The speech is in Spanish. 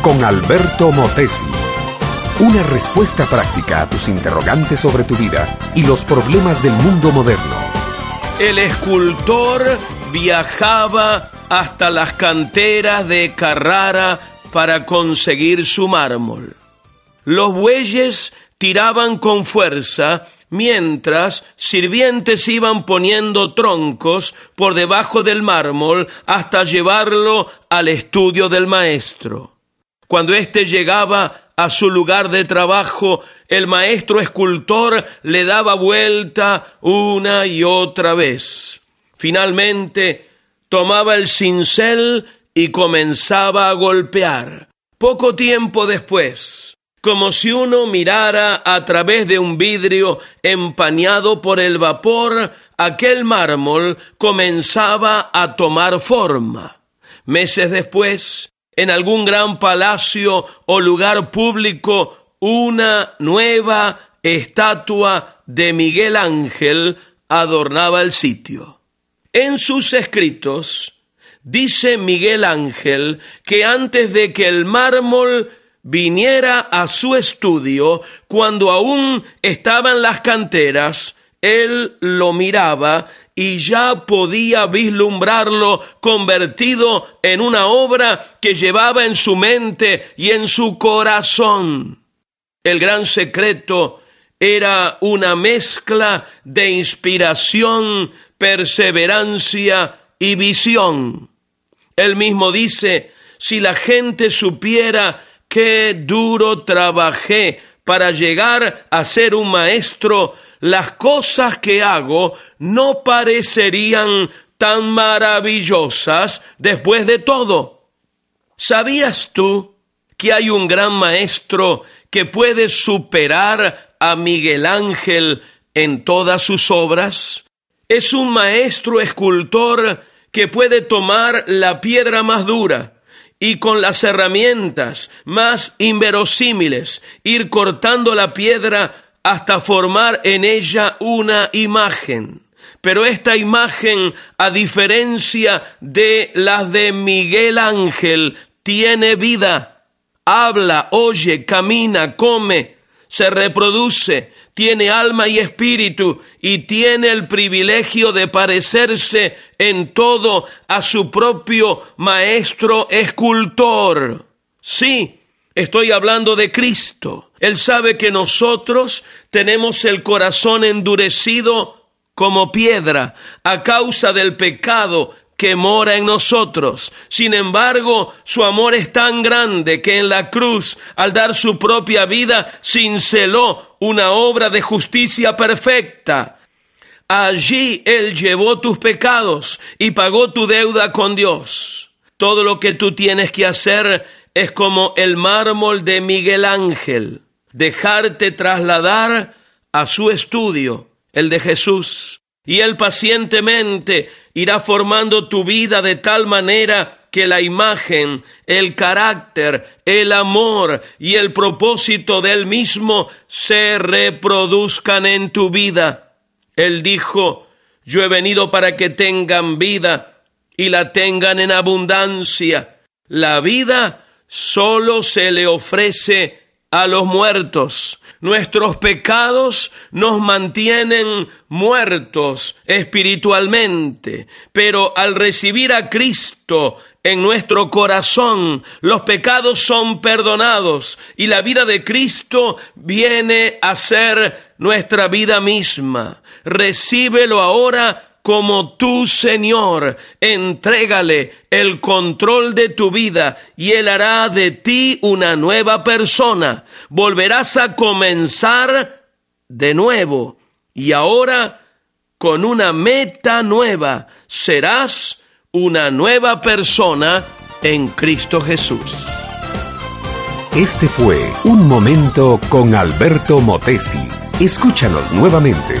con Alberto Motesi. Una respuesta práctica a tus interrogantes sobre tu vida y los problemas del mundo moderno. El escultor viajaba hasta las canteras de Carrara para conseguir su mármol. Los bueyes tiraban con fuerza mientras sirvientes iban poniendo troncos por debajo del mármol hasta llevarlo al estudio del maestro. Cuando éste llegaba a su lugar de trabajo, el maestro escultor le daba vuelta una y otra vez. Finalmente, tomaba el cincel y comenzaba a golpear. Poco tiempo después, como si uno mirara a través de un vidrio empañado por el vapor, aquel mármol comenzaba a tomar forma. Meses después, en algún gran palacio o lugar público, una nueva estatua de Miguel Ángel adornaba el sitio. En sus escritos dice Miguel Ángel que antes de que el mármol viniera a su estudio cuando aún estaban las canteras, él lo miraba y ya podía vislumbrarlo convertido en una obra que llevaba en su mente y en su corazón. El gran secreto era una mezcla de inspiración, perseverancia y visión. Él mismo dice, si la gente supiera qué duro trabajé para llegar a ser un maestro, las cosas que hago no parecerían tan maravillosas después de todo. ¿Sabías tú que hay un gran maestro que puede superar a Miguel Ángel en todas sus obras? Es un maestro escultor que puede tomar la piedra más dura, y con las herramientas más inverosímiles ir cortando la piedra hasta formar en ella una imagen. Pero esta imagen, a diferencia de las de Miguel Ángel, tiene vida, habla, oye, camina, come, se reproduce, tiene alma y espíritu y tiene el privilegio de parecerse en todo a su propio maestro escultor. Sí, estoy hablando de Cristo. Él sabe que nosotros tenemos el corazón endurecido como piedra a causa del pecado que mora en nosotros. Sin embargo, su amor es tan grande que en la cruz, al dar su propia vida, cinceló una obra de justicia perfecta. Allí Él llevó tus pecados y pagó tu deuda con Dios. Todo lo que tú tienes que hacer es como el mármol de Miguel Ángel, dejarte trasladar a su estudio, el de Jesús, y Él pacientemente irá formando tu vida de tal manera que la imagen, el carácter, el amor y el propósito del mismo se reproduzcan en tu vida. Él dijo, yo he venido para que tengan vida y la tengan en abundancia. La vida solo se le ofrece a los muertos. Nuestros pecados nos mantienen muertos espiritualmente, pero al recibir a Cristo en nuestro corazón, los pecados son perdonados y la vida de Cristo viene a ser nuestra vida misma. Recíbelo ahora como tu Señor. Entrégale el control de tu vida y Él hará de ti una nueva persona. Volverás a comenzar de nuevo y ahora con una meta nueva. Serás una nueva persona en Cristo Jesús. Este fue Un Momento con Alberto Motesi. Escúchanos nuevamente